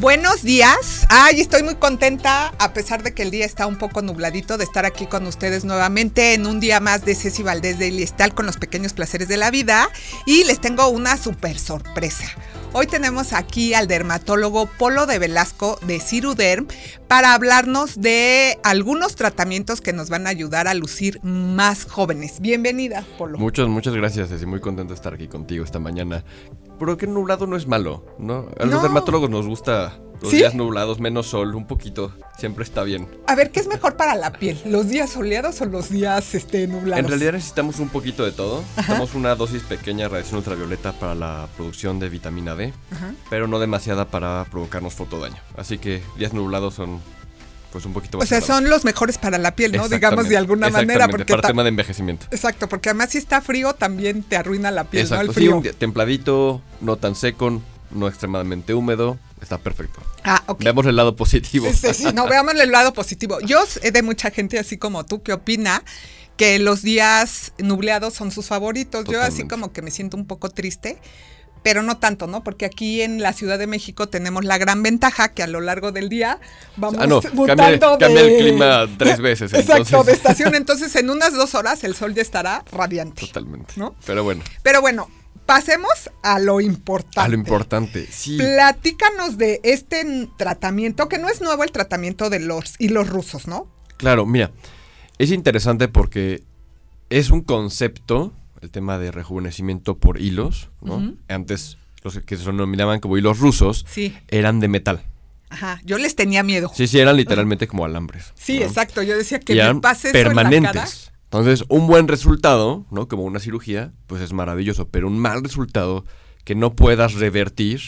Buenos días. Ay, estoy muy contenta, a pesar de que el día está un poco nubladito, de estar aquí con ustedes nuevamente en un día más de Ceci Valdés de Iliestal con los pequeños placeres de la vida. Y les tengo una super sorpresa. Hoy tenemos aquí al dermatólogo Polo de Velasco de Ciruderm para hablarnos de algunos tratamientos que nos van a ayudar a lucir más jóvenes. Bienvenida, Polo. Muchas, muchas gracias, Ceci. Muy contento de estar aquí contigo esta mañana. Pero que nublado no es malo, ¿no? A los No. dermatólogos nos gusta los ¿Sí? días nublados, menos sol, un poquito. Siempre está bien. A ver, ¿qué es mejor para la piel? ¿Los días soleados o los días este, nublados? En realidad necesitamos un poquito de todo. Necesitamos una dosis pequeña de radiación ultravioleta para la producción de vitamina D, Ajá. pero no demasiada para provocarnos fotodaño. Así que días nublados son pues un poquito O más sea, agradables. son los mejores para la piel, ¿no? Digamos de alguna manera. Porque para tema de envejecimiento. Exacto, porque además si está frío también te arruina la piel, ¿no? Exacto, El sí, frío. un día templadito, no tan seco, no extremadamente húmedo, está perfecto. Ah, ok. Veamos el lado positivo. Sí, sí, no, veamos el lado positivo. Yo sé de mucha gente así como tú que opina que los días nubleados son sus favoritos. Yo así como que me siento un poco triste, pero no tanto, ¿no? Porque aquí en la Ciudad de México tenemos la gran ventaja que a lo largo del día vamos Ah, no, mutando cambia- de... el clima tres veces, Exacto, entonces. de estación. Entonces en unas dos horas el sol ya estará radiante. Totalmente. ¿No? Pero bueno, Pero bueno, pasemos a lo importante. a lo importante. Sí. Platícanos de este tratamiento, que no es nuevo el tratamiento de los hilos rusos, ¿no? Claro, mira, es interesante porque es un concepto, el tema de rejuvenecimiento por hilos, ¿no? Antes los que se denominaban como hilos rusos Sí. eran de metal. Ajá, yo les tenía miedo. Sí, Sí, sí, eran literalmente como alambres. ¿no? exacto. Yo decía que y me pase eso en la cara. permanentes. Entonces, un buen resultado, ¿no? Como una cirugía, pues es maravilloso, pero un mal resultado que no puedas revertir,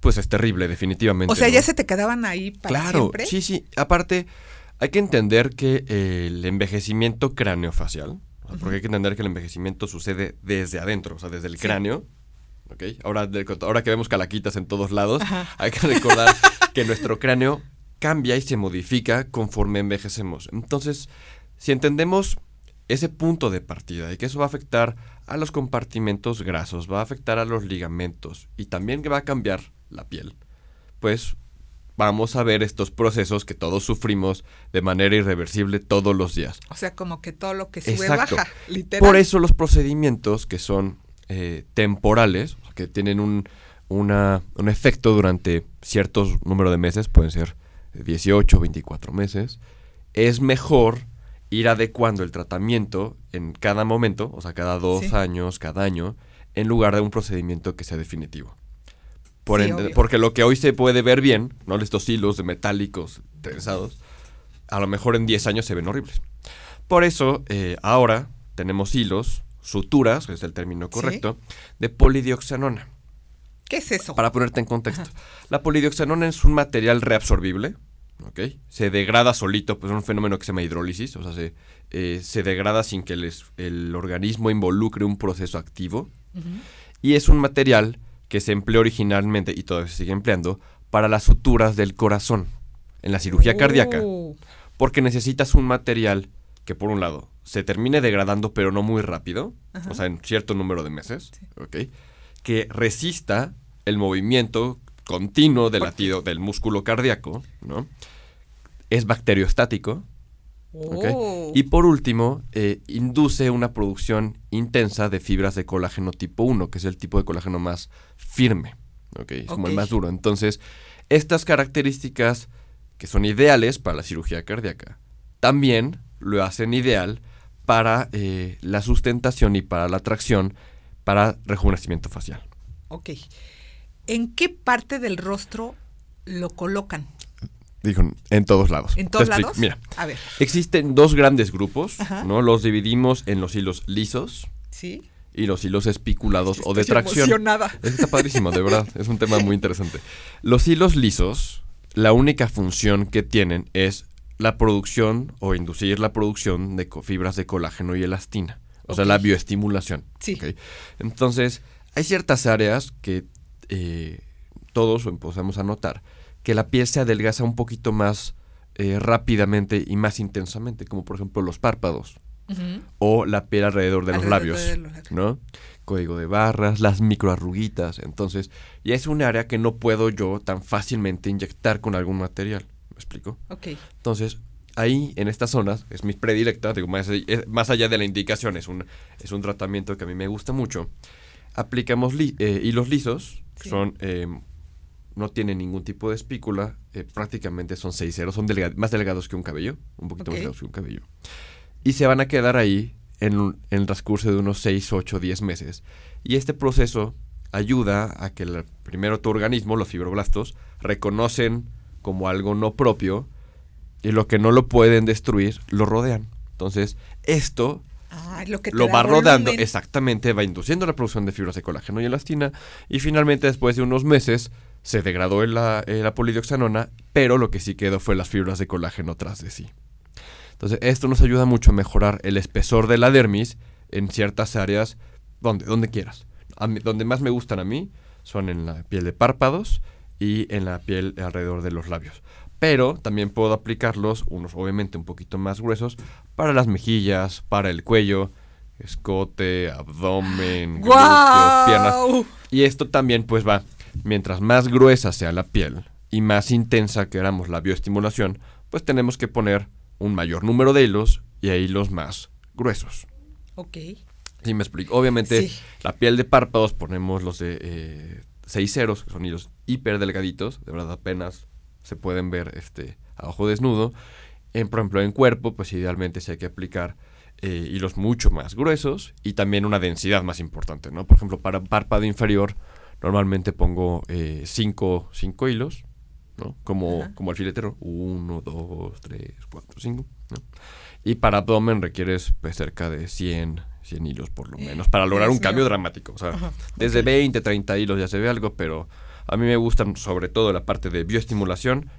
pues es terrible, definitivamente. O sea, ¿no? ya se te quedaban ahí para Claro, siempre. sí, sí. Aparte, hay que entender que eh, el envejecimiento craneofacial, sea, porque hay que entender que el envejecimiento sucede desde adentro, o sea, desde el Sí. cráneo. ¿ok? Ahora, de- ahora que vemos calaquitas en todos lados, Ajá. hay que recordar que nuestro cráneo cambia y se modifica conforme envejecemos. Entonces, si entendemos ese punto de partida y que eso va a afectar a los compartimentos grasos, va a afectar a los ligamentos y también que va a cambiar la piel, pues vamos a ver estos procesos que todos sufrimos de manera irreversible todos los días. O sea, como que todo lo que sube Exacto. baja, literal. Por eso los procedimientos que son eh, temporales, que tienen un, una- un efecto durante ciertos número de meses, pueden ser 18 o 24 meses, es mejor ir adecuando el tratamiento en cada momento, o sea, cada dos Sí. años, cada año, en lugar de un procedimiento que sea definitivo. Por Sí, porque lo que hoy se puede ver bien, ¿no? Estos hilos de metálicos trenzados, a lo mejor en 10 años se ven horribles. Por eso, eh, ahora tenemos hilos, suturas, es el término correcto, de polidioxanona. ¿Qué es eso? Para ponerte en contexto. La polidioxanona es un material reabsorbible, ¿ok? Se degrada solito, pues es un fenómeno que se llama hidrólisis, o sea, se, eh, se degrada sin que el, es- el organismo involucre un proceso activo. Y es un material que se empleó originalmente y todavía se sigue empleando para las suturas del corazón, en la cirugía cardíaca. Uh, Porque necesitas un material que, por un lado, se termine degradando, pero no muy rápido, Ajá. o sea, en cierto número de meses. Que resista el movimiento continuo del latido del músculo cardíaco, ¿no? Es bacteriostático, oh. Y por último, eh, induce una producción intensa de fibras de colágeno tipo 1, que es el tipo de colágeno más firme. Es como el más duro. Entonces, estas características que son ideales para la cirugía cardíaca, también lo hacen ideal para eh, la sustentación y para la tracción para rejuvenecimiento facial. Ok. ¿En qué parte del rostro lo colocan? Digo, en todos lados. ¿En todos lados? Mira, A ver, existen dos grandes grupos, Ajá. ¿no? Los dividimos en los hilos lisos ¿sí? y los hilos espiculados o de tracción. emocionada. Está padrísimo, de verdad. Es un tema muy interesante. Los hilos lisos, la única función que tienen es la producción o inducir la producción de fibras de colágeno y elastina. O sea, la bioestimulación. Sí. Entonces, hay ciertas áreas que eh, todos podemos anotar que la piel se adelgaza un poquito más eh, rápidamente y más intensamente, como por ejemplo los párpados o la piel alrededor de los Alrededor labios, de los labios. ¿no? código de barras, las microarruguitas. Entonces, ya es un área que no puedo yo tan fácilmente inyectar con algún material. ¿Me explico? Ok. Entonces, ahí en estas zonas, es mi predilecta, digo, más, eh, más allá de la indicación, es un, es un tratamiento que a mí me gusta mucho. Aplicamos li- eh, hilos lisos, que son, eh, no tienen ningún tipo de espícula, eh, prácticamente son seis ceros, son delga- más delgados que un cabello, un poquito más delgados que un cabello. Y se van a quedar ahí en, un- en el transcurso de unos 6, 8, 10 meses. Y este proceso ayuda a que el- primero tu organismo, los fibroblastos, reconocen como algo no propio y lo que no lo pueden destruir, lo rodean. Entonces, esto Ah, lo que lo va rodando, exactamente, va induciendo la producción de fibras de colágeno y elastina y finalmente después de unos meses se degradó la, eh, la polidioxanona, pero lo que sí quedó fue las fibras de colágeno tras de sí. Entonces esto nos ayuda mucho a mejorar el espesor de la dermis en ciertas áreas, donde, donde quieras. Mí- donde más me gustan a mí son en la piel de párpados y en la piel alrededor de los labios. Pero también puedo aplicarlos, unos obviamente un poquito más gruesos, para las mejillas, para el cuello, escote, abdomen, glúteos, piernas. Y esto también pues va, mientras más gruesa sea la piel y más intensa queramos la bioestimulación, pues tenemos que poner un mayor número de hilos y a hilos más gruesos. Ok. ¿Sí me explico? Obviamente Sí. la piel de párpados ponemos los de eh, seis ceros, que son hilos hiper delgaditos, de verdad apenas se pueden ver este, a ojo desnudo. En, por ejemplo, en cuerpo, pues idealmente sí hay que aplicar eh, hilos mucho más gruesos y también una densidad más importante, ¿no? Por ejemplo, para párpado inferior normalmente pongo eh, cinco, cinco hilos, ¿no? Como, Ajá. como el filetero. Uno, dos, tres, cuatro, cinco, ¿no? Y para abdomen requieres pues, cerca de 100, 100 hilos por lo menos para lograr Dios un cambio dramático. O sea, Ajá, desde ok. 20, 30 hilos ya se ve algo, pero a mí me gustan sobre todo la parte de bioestimulación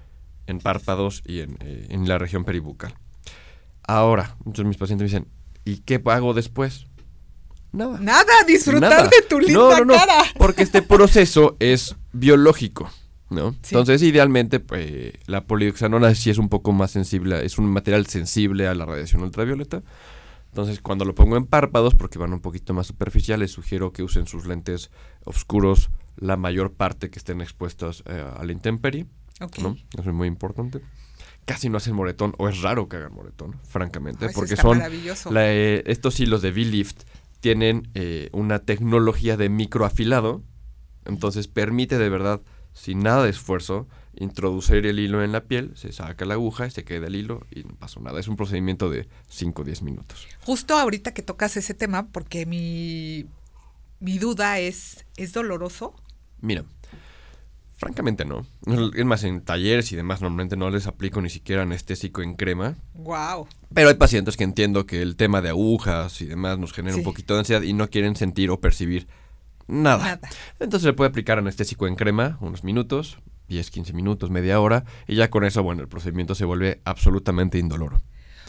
en párpados y en, eh, en la región peribucal. Ahora, muchos de mis pacientes me dicen, ¿y qué hago después? Nada. Nada, disfrutar Nada. de tu linda No, no, no, cara. Porque este proceso es biológico, ¿no? Sí. Entonces, idealmente, pues, la polioxanona sí es un poco más sensible, es un material sensible a la radiación ultravioleta. Entonces, cuando lo pongo en párpados, porque van un poquito más superficiales, sugiero que usen sus lentes oscuros la mayor parte que estén expuestos eh, a la intemperie, Ok. ¿no? Eso es muy importante. Casi no hacen moretón, o es raro que hagan moretón, francamente, porque son la, eh, estos hilos de V-Lift tienen eh, una tecnología de microafilado, entonces permite de verdad, sin nada de esfuerzo, introducir el hilo en la piel, se saca la aguja, se queda el hilo y no pasó nada. Es un procedimiento de 5 o 10 minutos. Justo ahorita que tocas ese tema, porque mi, mi duda es, ¿es doloroso? Mira, francamente no. Es más, en talleres y demás normalmente no les aplico ni siquiera anestésico en crema. Wow. Pero hay pacientes que entiendo que el tema de agujas y demás nos genera Sí. un poquito de ansiedad y no quieren sentir o percibir nada. Nada. Entonces le puede aplicar anestésico en crema unos minutos, 10, 15 minutos, media hora, y ya con eso, bueno, el procedimiento se vuelve absolutamente indoloro.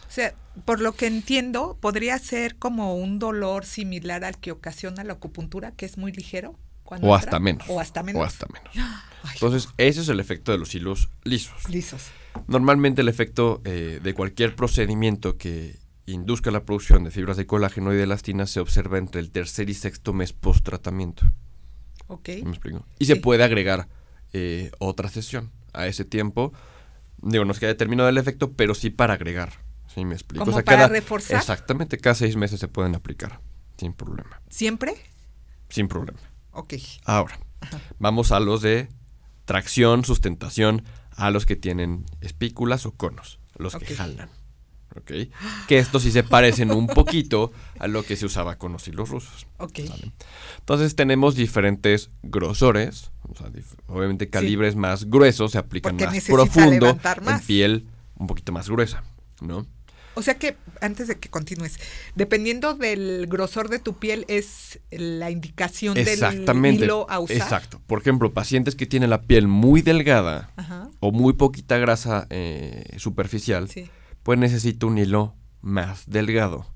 O sea, por lo que entiendo, podría ser como un dolor similar al que ocasiona la acupuntura, que es muy ligero. Cuando O entra, hasta menos. O hasta menos. O hasta menos. Ay, Entonces, ese es el efecto de los hilos lisos. lisos. Normalmente el efecto eh, de cualquier procedimiento que induzca la producción de fibras de colágeno y de elastina se observa entre el tercer y sexto mes post tratamiento. Ok. ¿Me explico? Y se puede agregar eh, otra sesión a ese tiempo. Digo, no es que haya terminado el efecto, pero sí para agregar. ¿Sí me explico? ¿Como para reforzar? Exactamente, cada seis meses se pueden aplicar. Sin problema. ¿Siempre? Sin problema. Ok. Ahora, vamos a los de tracción, sustentación, a los que tienen espículas o conos, los que jalan. ¿Ok? Que estos sí se parecen un poquito a lo que se usaba con los hilos rusos. Ok. ¿sale? Entonces tenemos diferentes grosores, o sea, dif- obviamente calibres más gruesos se aplican Porque más profundo levantar en más. piel un poquito más gruesa, ¿no? O sea que, antes de que continúes, dependiendo del grosor de tu piel, es la indicación Exactamente. del hilo a usar. Exacto. Por ejemplo, pacientes que tienen la piel muy delgada Ajá. o muy poquita grasa eh, superficial, Sí. pues necesita un hilo más delgado.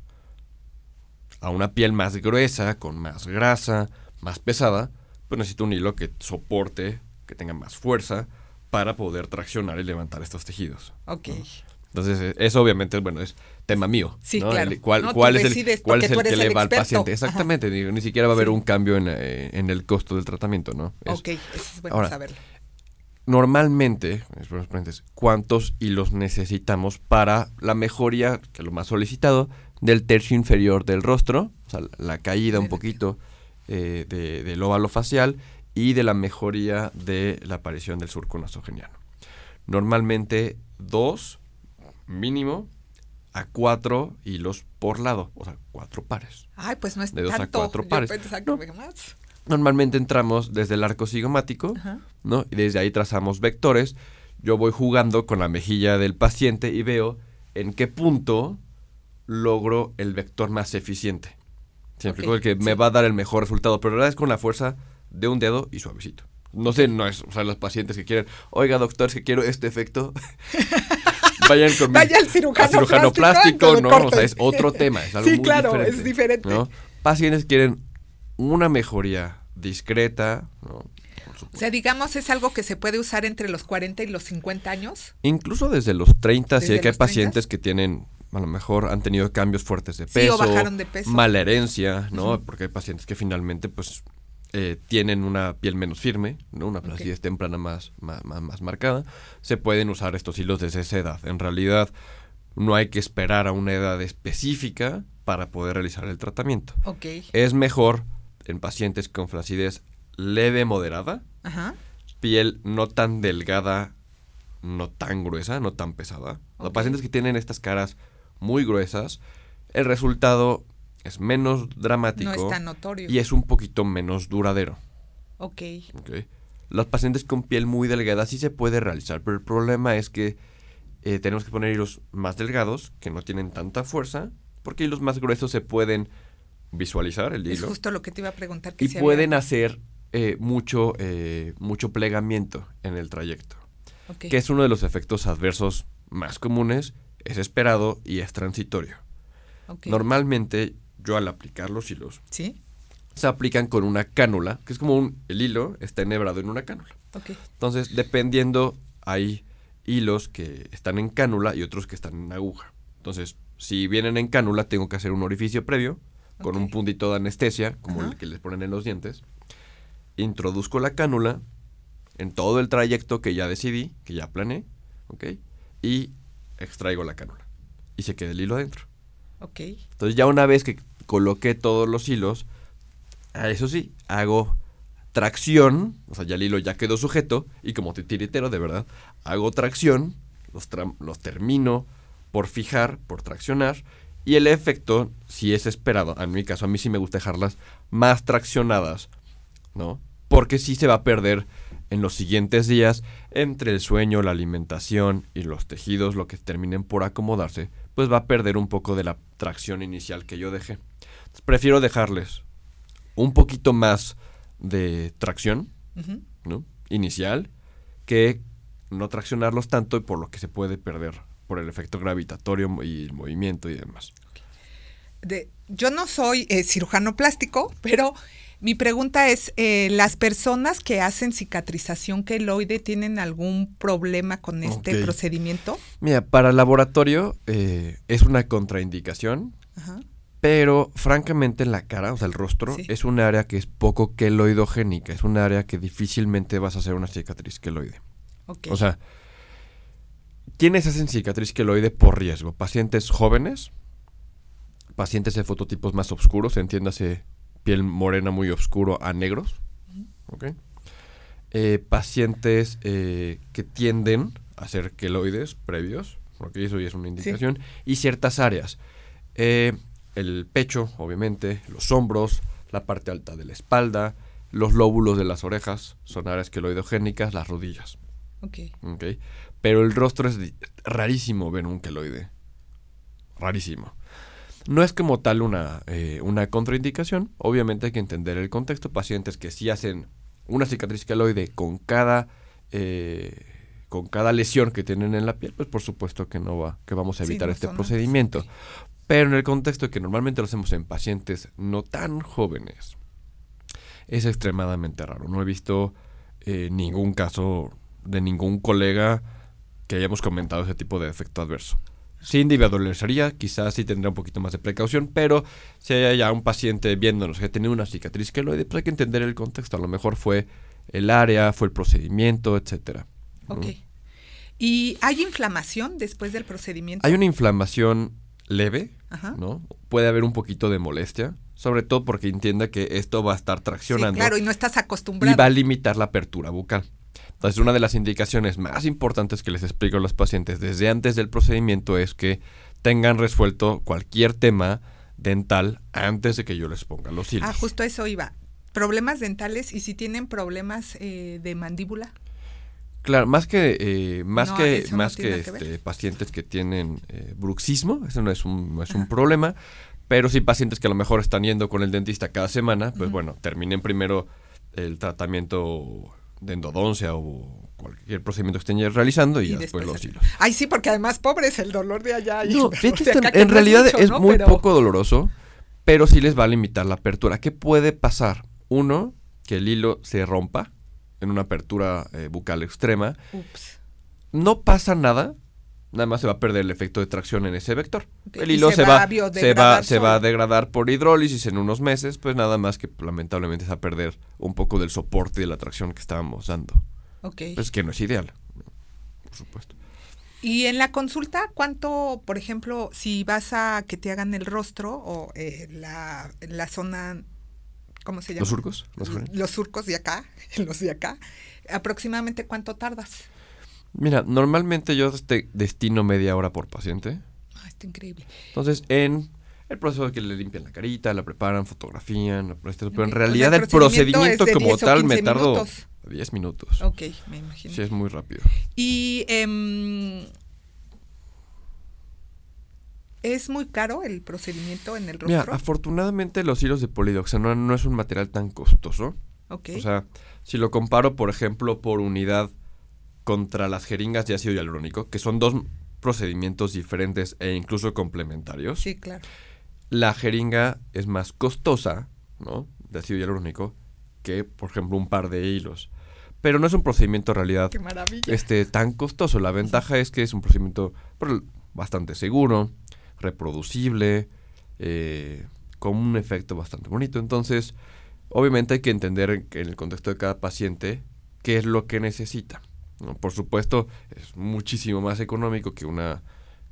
A una piel más gruesa, con más grasa, más pesada, pues necesita un hilo que soporte, que tenga más fuerza para poder traccionar y levantar estos tejidos. Ok. Entonces, eh, eso obviamente, bueno, es tema mío. Sí, ¿no? claro. El- ¿Cuál, No, cuál es el, cuál es el que eres le el va al paciente? Exactamente, digo, ni siquiera va a haber Sí. un cambio en, eh, en el costo del tratamiento, ¿no? Es- Ok, eso es bueno Ahora, saberlo. Normalmente, ¿cuántos hilos necesitamos para la mejoría, que es lo más solicitado, del tercio inferior del rostro? O sea, la caída un poquito eh, de- del óvalo facial y de la mejoría de la aparición del surco nasogeniano. Normalmente dos, mínimo, a cuatro hilos por lado, o sea, cuatro pares. Ay, pues no es de dos a cuatro pares. No. más. Normalmente entramos desde el arco cigomático, Ajá. ¿no? Y desde ahí trazamos vectores. Yo voy jugando con la mejilla del paciente y veo en qué punto logro el vector más eficiente. Siempre Ok, el que me sí. va a dar el mejor resultado, pero la verdad es con la fuerza de un dedo y suavecito. No sé, no es, o sea, los pacientes que quieren, oiga doctor, es que quiero este efecto, vayan con Vaya al cirujano plástico, plástico, no, o sea, es otro tema, es algo Sí, muy claro, diferente, es diferente. ¿no? Pacientes quieren una mejoría discreta, ¿no? O sea, digamos, es algo que se puede usar entre los 40 y los 50 años. Incluso desde los 30, sí ¿Desde hay que hay los 30? pacientes que tienen, a lo mejor han tenido cambios fuertes de Sí, peso, o bajaron de peso. mala herencia, ¿no? Porque hay pacientes que finalmente, pues, eh, tienen una piel menos firme, ¿no? Una placidez temprana más, más, más, más marcada. Se pueden usar estos hilos desde esa edad. En realidad, no hay que esperar a una edad específica para poder realizar el tratamiento. Ok. Es mejor en pacientes con flacidez leve moderada, Ajá. piel no tan delgada, no tan gruesa, no tan pesada. Los pacientes que tienen estas caras muy gruesas, el resultado es menos dramático No es tan notorio. y es un poquito menos duradero. Ok. ¿ok? Los pacientes con piel muy delgada sí se puede realizar, pero el problema es que eh, tenemos que poner hilos más delgados, que no tienen tanta fuerza, porque hilos más gruesos se pueden visualizar el Es hilo justo lo que te iba a preguntar. Que y pueden había- hacer eh, mucho, eh, mucho plegamiento en el trayecto, que es uno de los efectos adversos más comunes, es esperado y es transitorio. ok. Normalmente yo al aplicar los hilos Sí. se aplican con una cánula, que es como un, el hilo está enhebrado en una cánula. Ok. Entonces, dependiendo, hay hilos que están en cánula y otros que están en aguja. Entonces, si vienen en cánula, tengo que hacer un orificio previo con un puntito de anestesia, como Ajá. el que les ponen en los dientes. Introduzco la cánula en todo el trayecto que ya decidí, que ya planeé, ¿ok? Y extraigo la cánula. Y se queda el hilo adentro. Ok. Entonces ya una vez que coloqué todos los hilos, a eso sí, hago tracción, o sea, ya el hilo ya quedó sujeto, y como titiritero, de verdad, hago tracción, los, los termino por fijar, por traccionar, y el efecto, si es esperado, en mi caso, a mí sí me gusta dejarlas más traccionadas, ¿no? Porque sí se va a perder en los siguientes días entre el sueño, la alimentación y los tejidos, lo que terminen por acomodarse, pues va a perder un poco de la tracción inicial que yo dejé. Prefiero dejarles un poquito más de tracción. Inicial, que no traccionarlos tanto y por lo que se puede perder por el efecto gravitatorio y el movimiento y demás. De- yo no soy eh, cirujano plástico, pero mi pregunta es, eh, ¿las personas que hacen cicatrización queloide tienen algún problema con este procedimiento? Mira, para laboratorio eh, es una contraindicación, Ajá. Pero francamente en la cara, o sea, el rostro, Sí. es un área que es poco queloidogénica, es un área que difícilmente vas a hacer una cicatriz queloide. Ok. O sea, ¿quiénes hacen cicatriz queloide por riesgo? Pacientes jóvenes, pacientes de fototipos más oscuros, entiéndase piel morena muy oscuro a negros, ¿ok? Eh, pacientes eh, que tienden a ser queloides previos, porque eso ya es una indicación, y ciertas áreas. Eh, el pecho, obviamente, los hombros, la parte alta de la espalda, los lóbulos de las orejas, son áreas queloidogénicas, las rodillas. ok. ¿ok? Pero el rostro es rarísimo ver un queloide. Rarísimo. No es como tal una, eh, una contraindicación. Obviamente hay que entender el contexto. Pacientes que sí hacen una cicatriz queloide con cada, eh, con cada lesión que tienen en la piel, pues por supuesto que no va, que vamos a Sí, evitar no este procedimiento. antes. Pero en el contexto de que normalmente lo hacemos en pacientes no tan jóvenes, es extremadamente raro. No he visto eh, ningún caso de ningún colega que hayamos comentado ese tipo de efecto adverso. Sí individualizaría, quizás sí tendría un poquito más de precaución, pero si hay ya un paciente viéndonos que tiene una cicatriz queloide, pues hay que entender el contexto. A lo mejor fue el área, fue el procedimiento, etcétera. Ok. ¿Y hay inflamación después del procedimiento? Hay una inflamación leve, Ajá. ¿no? Puede haber un poquito de molestia, sobre todo porque entienda que esto va a estar Sí, traccionando claro, y no estás y acostumbrado. va a limitar la apertura bucal. Entonces, una de las indicaciones más importantes que les explico a los pacientes desde antes del procedimiento es que tengan resuelto cualquier tema dental antes de que yo les ponga los hilos. Ah, justo eso iba. Problemas dentales y si tienen problemas eh, de mandíbula. Claro, más que eh, más No, que no más que, este, pacientes que tienen eh, bruxismo, eso no es un no es un problema, pero sí pacientes que a lo mejor están yendo con el dentista cada semana, pues bueno, terminen primero el tratamiento de endodoncia o cualquier procedimiento que estén realizando y, ya después, los hilos. Ay, sí, porque además, pobre es el dolor de allá. y No, fíjate, de en- que en no realidad mucho, es ¿no? muy Pero- poco doloroso, pero sí les va a limitar la apertura. ¿Qué puede pasar? Uno, que el hilo se rompa en una apertura eh, bucal extrema. Ups. No pasa nada, nada más se va a perder el efecto de tracción en ese vector. El hilo se se, va se, va, se va a degradar por hidrólisis en unos meses, pues nada más que lamentablemente se va a perder un poco del soporte y de la tracción que estábamos dando. Ok. Pues que no es ideal, por supuesto. Y en la consulta, ¿cuánto, por ejemplo, si vas a que te hagan el rostro o eh, la, la zona, ¿cómo se llama? ¿Los surcos? ¿Los los surcos de acá, los de acá, aproximadamente cuánto tardas? Mira, normalmente yo este, destino media hora por paciente. Ah, está increíble. Entonces, en el proceso de que le limpian la carita, la preparan, fotografían, la pero en Ok, o sea, realidad el procedimiento como 10 o tal me 15 tardo minutos. 10 minutos. Ok, me imagino. Sí, es muy rápido. Y em, es muy caro el procedimiento en el Mira, rostro. afortunadamente los hilos de polidoxanona no es un material tan costoso. ok. O sea, si lo comparo, por ejemplo, por unidad contra las jeringas de ácido hialurónico, que son dos procedimientos diferentes e incluso complementarios, sí, claro. la jeringa es más costosa, ¿no? De ácido hialurónico, que, por ejemplo, un par de hilos. Pero no es un procedimiento en realidad Qué maravilla. este, tan costoso. La ventaja es que es un procedimiento pues, bastante seguro, reproducible, eh, con un efecto bastante bonito. Entonces, obviamente hay que entender en, en el contexto de cada paciente qué es lo que necesita. ¿no? Por supuesto, es muchísimo más económico que una,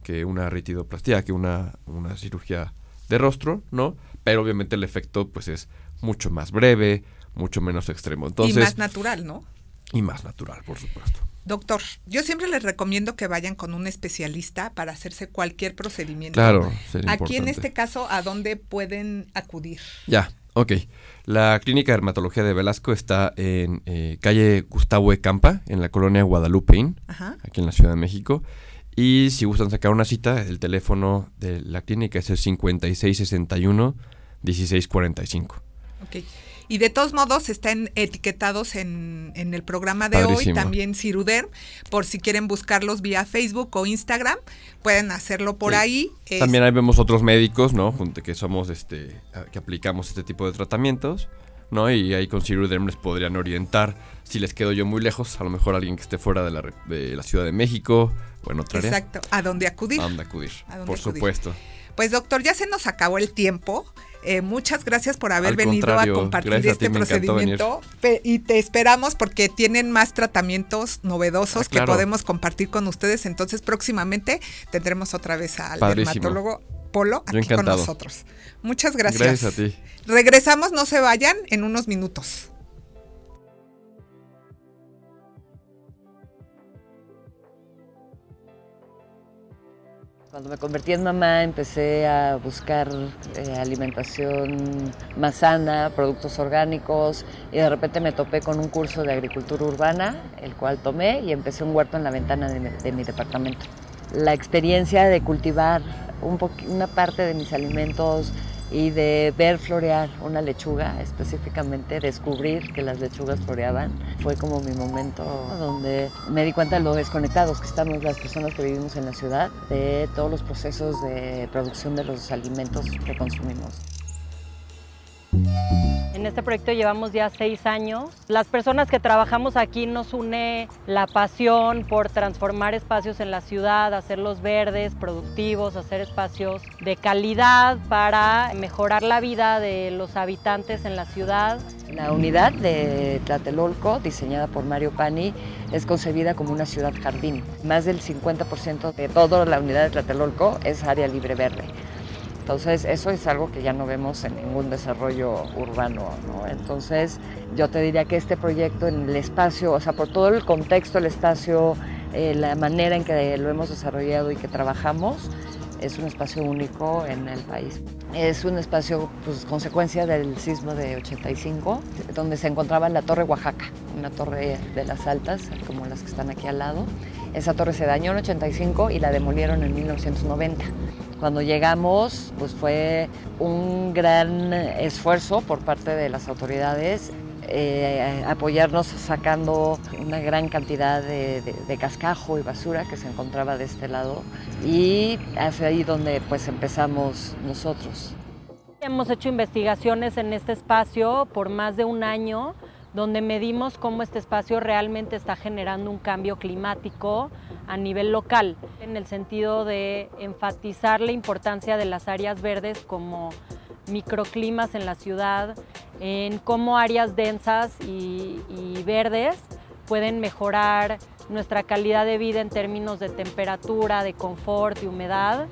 que una ritidoplastia, que una, una cirugía de rostro, ¿no? Pero obviamente el efecto pues es mucho más breve, mucho menos extremo. Entonces, y más natural, ¿no? Y más natural, por supuesto. Doctor, yo siempre les recomiendo que vayan con un especialista para hacerse cualquier procedimiento. Claro, sería Aquí en este caso, ¿a dónde pueden acudir? Ya, ok. La clínica de dermatología de Velasco está en eh, calle Gustavo E. Campa, en la colonia Guadalupeín, Ajá. aquí en la Ciudad de México. Y si gustan sacar una cita, el teléfono de la clínica es el 5661-1645. Ok. Y de todos modos están etiquetados en, en el programa de hoy, también Ciruder, por si quieren buscarlos vía Facebook o Instagram, pueden hacerlo por Sí. ahí. También ahí vemos otros médicos, ¿no? Que somos, este, que aplicamos este tipo de tratamientos, ¿no? Y ahí con Ciruderm les podrían orientar. Si les quedo yo muy lejos, a lo mejor alguien que esté fuera de la, de la Ciudad de México o en otra área. Exacto, a dónde acudir. ¿A dónde acudir? ¿A dónde Por acudir? supuesto. Pues doctor, ya se nos acabó el tiempo. Eh, muchas gracias por haber Al venido a compartir a este ti, procedimiento. Y te esperamos porque tienen más tratamientos novedosos Ah, claro. que podemos compartir con ustedes. Entonces, próximamente tendremos otra vez al Padrísimo. dermatólogo Polo aquí con nosotros. Muchas gracias. Gracias a ti. Regresamos, no se vayan en unos minutos. Cuando me convertí en mamá empecé a buscar eh, alimentación más sana, productos orgánicos y de repente me topé con un curso de agricultura urbana, el cual tomé y empecé un huerto en la ventana de mi, de mi departamento. La experiencia de cultivar una parte de mis alimentos y de ver florear una lechuga, específicamente descubrir que las lechugas floreaban, fue como mi momento donde me di cuenta de lo desconectados que estamos las personas que vivimos en la ciudad de todos los procesos de producción de los alimentos que consumimos. En este proyecto llevamos ya seis años. Las personas que trabajamos aquí nos une la pasión por transformar espacios en la ciudad, hacerlos verdes, productivos, hacer espacios de calidad para mejorar la vida de los habitantes en la ciudad. La unidad de Tlatelolco, diseñada por Mario Pani, es concebida como una ciudad jardín. Más del 50% de toda la unidad de Tlatelolco es área libre verde. Entonces, eso es algo que ya no vemos en ningún desarrollo urbano. ¿no? Entonces, yo te diría que este proyecto en el espacio, o sea, por todo el contexto, el espacio, eh, la manera en que lo hemos desarrollado y que trabajamos, es un espacio único en el país. Es un espacio, pues, consecuencia del sismo de 85, donde se encontraba la Torre Oaxaca, una torre de las altas, como las que están aquí al lado. Esa torre se dañó en 85 y la demolieron en 1990. Cuando llegamos, pues fue un gran esfuerzo por parte de las autoridades eh, apoyarnos sacando una gran cantidad de, cascajo y basura que se encontraba de este lado y es ahí donde pues empezamos nosotros. Hemos hecho investigaciones en este espacio por más de un año donde medimos cómo este espacio realmente está generando un cambio climático a nivel local, en el sentido de enfatizar la importancia de las áreas verdes como microclimas en la ciudad, en cómo áreas densas y, verdes pueden mejorar nuestra calidad de vida en términos de temperatura, de confort, de humedad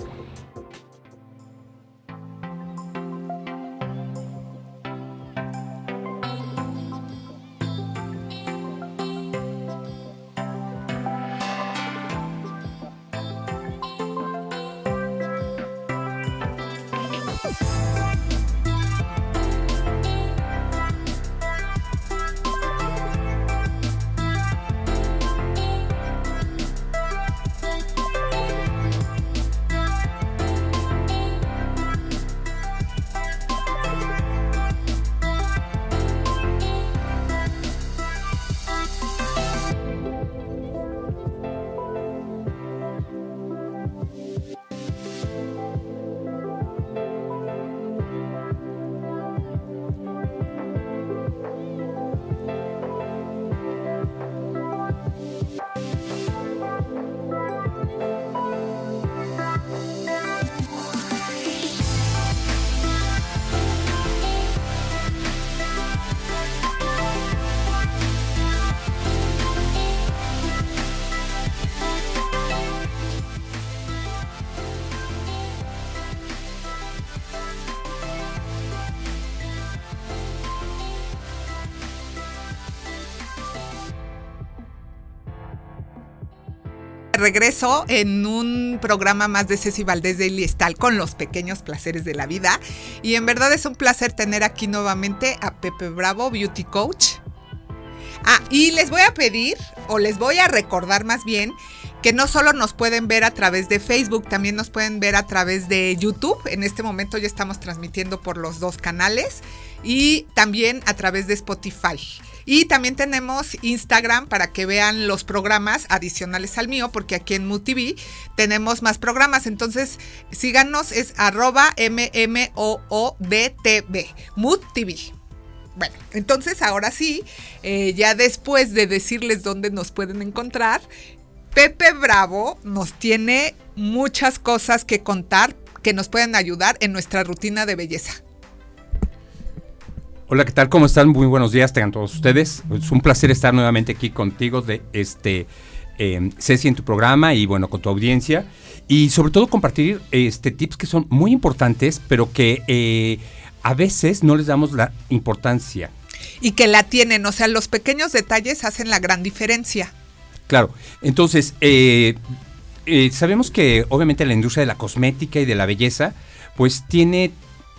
regreso en un programa más de Ceci Valdés de Iliestal con los pequeños placeres de la vida. Y en verdad es un placer tener aquí nuevamente a Pepe Bravo, Beauty Coach. Ah, y les voy a pedir, o les voy a recordar más bien, que no solo nos pueden ver a través de Facebook, también nos pueden ver a través de YouTube. En este momento ya estamos transmitiendo por los dos canales y también a través de Spotify. Y también tenemos Instagram para que vean los programas adicionales al mío, porque aquí en MUTV tenemos más programas. Entonces, síganos, es arroba MMOODTV, MUTV. Bueno, entonces ahora sí, eh, ya después de decirles dónde nos pueden encontrar, Pepe Bravo nos tiene muchas cosas que contar que nos pueden ayudar en nuestra rutina de belleza. Hola, ¿qué tal? ¿Cómo están? Muy buenos días, tengan todos ustedes. Es un placer estar nuevamente aquí contigo de este eh, Ceci en tu programa y bueno, con tu audiencia. Y sobre todo compartir este tips que son muy importantes, pero que eh, a veces no les damos la importancia. Y que la tienen, o sea, los pequeños detalles hacen la gran diferencia. Claro, entonces, eh, eh, sabemos que obviamente la industria de la cosmética y de la belleza, pues tiene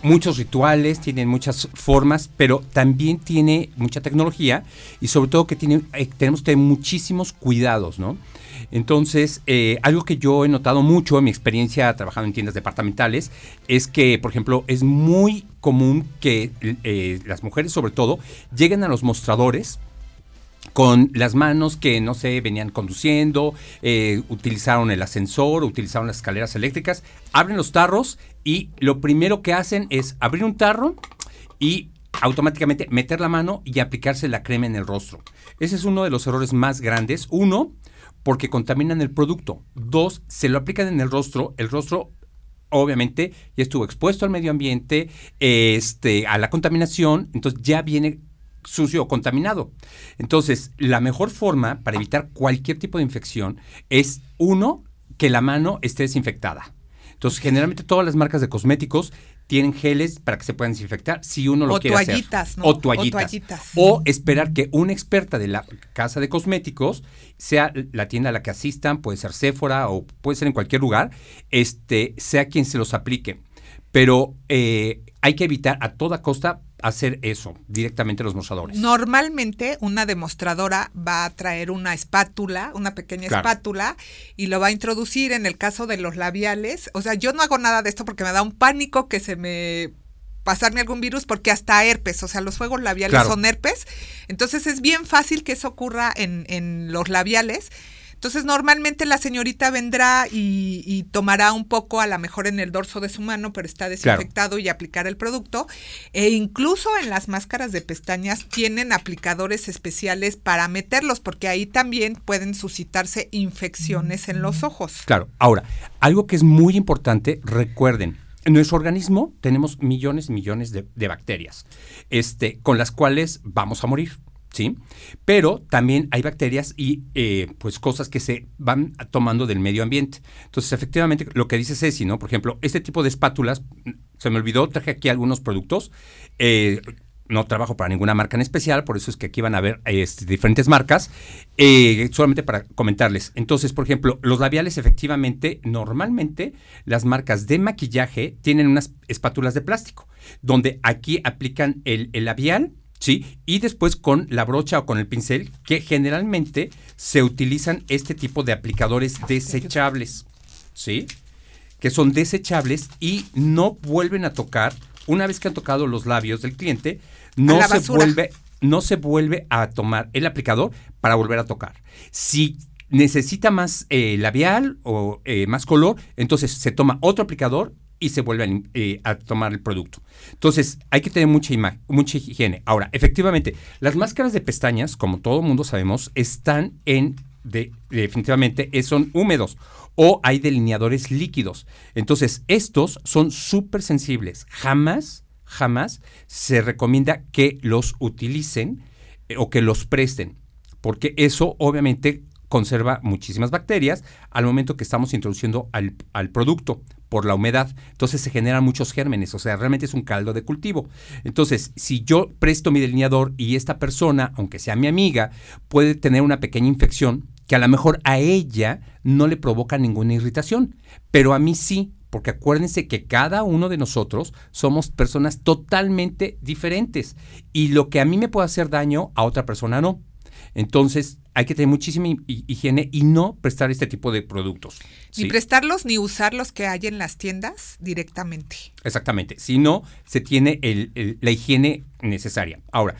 muchos rituales, tiene muchas formas, pero también tiene mucha tecnología y sobre todo que tiene, eh, tenemos que tener muchísimos cuidados, ¿no? Entonces, eh, algo que yo he notado mucho en mi experiencia trabajando en tiendas departamentales es que, por ejemplo, es muy común que eh, las mujeres, sobre todo, lleguen a los mostradores con las manos que, no sé, venían conduciendo, utilizaron el ascensor, utilizaron las escaleras eléctricas, abren los tarros y lo primero que hacen es abrir un tarro y automáticamente meter la mano y aplicarse la crema en el rostro. Ese es uno de los errores más grandes. Uno, porque contaminan el producto. Dos, se lo aplican en el rostro, el rostro obviamente ya estuvo expuesto al medio ambiente, este, a la contaminación, entonces ya viene sucio o contaminado. Entonces, la mejor forma para evitar cualquier tipo de infección es, uno, que la mano esté desinfectada. Entonces, generalmente todas las marcas de cosméticos tienen geles para que se puedan desinfectar si uno lo O quiere toallitas, hacer. ¿no? O toallitas. O toallitas. O esperar que una experta de la casa de cosméticos, sea la tienda a la que asistan, puede ser Sephora o puede ser en cualquier lugar, este, sea quien se los aplique. Pero eh, hay que evitar a toda costa hacer eso directamente los mostradores. Normalmente una demostradora va a traer una espátula, una pequeña Claro. espátula, y lo va a introducir en el caso de los labiales. O sea, yo no hago nada de esto porque me da un pánico que se me pasarme algún virus porque hasta herpes, o sea, los fuegos labiales Claro. son herpes. Entonces es bien fácil que eso ocurra en, en los labiales. Entonces normalmente la señorita vendrá y, y tomará un poco a lo mejor en el dorso de su mano, pero está desinfectado y aplicar el producto. E incluso en las máscaras de pestañas tienen aplicadores especiales para meterlos, porque ahí también pueden suscitarse infecciones en los ojos. Claro. Ahora, algo que es muy importante, recuerden, en nuestro organismo tenemos millones y millones de, de bacterias, este, con las cuales vamos a morir. ¿Sí? Pero también hay bacterias y eh, pues cosas que se van tomando del medio ambiente. Entonces, efectivamente, lo que dice Ceci, ¿no? Por ejemplo, este tipo de espátulas, se me olvidó, traje aquí algunos productos. eh, no trabajo para ninguna marca en especial, por eso es que aquí van a ver este, diferentes marcas, eh, solamente para comentarles. Entonces, por ejemplo, los labiales efectivamente, normalmente las marcas de maquillaje tienen unas espátulas de plástico, donde aquí aplican el labial, ¿sí? Y después con la brocha o con el pincel, que generalmente se utilizan este tipo de aplicadores desechables, ¿sí? que son desechables y no vuelven a tocar, una vez que han tocado los labios del cliente, no se vuelve, no se vuelve a tomar el aplicador para volver a tocar. Si necesita más eh, labial o eh, más color, entonces se toma otro aplicador y se vuelve a, lim- eh, a tomar el producto. Entonces, hay que tener mucha, mucha higiene. Ahora, efectivamente, las máscaras de pestañas, como todo mundo sabemos, están en, de- definitivamente, eh, son húmedos o hay delineadores líquidos. Entonces, estos son súper sensibles. Jamás, jamás se recomienda que los utilicen eh, o que los presten, porque eso obviamente conserva muchísimas bacterias al momento que estamos introduciendo al producto por la humedad. Entonces se generan muchos gérmenes, o sea, realmente es un caldo de cultivo. Entonces, si yo presto mi delineador y esta persona, aunque sea mi amiga, puede tener una pequeña infección que a lo mejor a ella no le provoca ninguna irritación, pero a mí sí, porque acuérdense que cada uno de nosotros somos personas totalmente diferentes y lo que a mí me puede hacer daño, a otra persona no. Entonces, hay que tener muchísima hi- hi- higiene y no prestar este tipo de productos. Ni ¿sí? prestarlos ni usar los que hay en las tiendas directamente. Exactamente. Si no, se tiene el- el- la higiene necesaria. Ahora,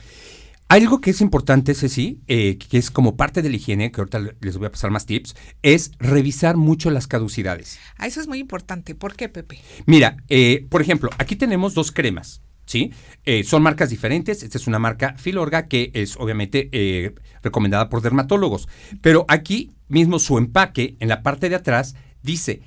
algo que es importante, Ceci, eh, que es como parte de la higiene, que ahorita le- les voy a pasar más tips, es revisar mucho las caducidades. Ah, eso es muy importante. ¿Por qué, Pepe? Mira, eh, por ejemplo, aquí tenemos dos cremas, ¿sí? Eh, son marcas diferentes. Esta es una marca Filorga que es obviamente eh, recomendada por dermatólogos. Pero aquí mismo su empaque, en la parte de atrás, dice,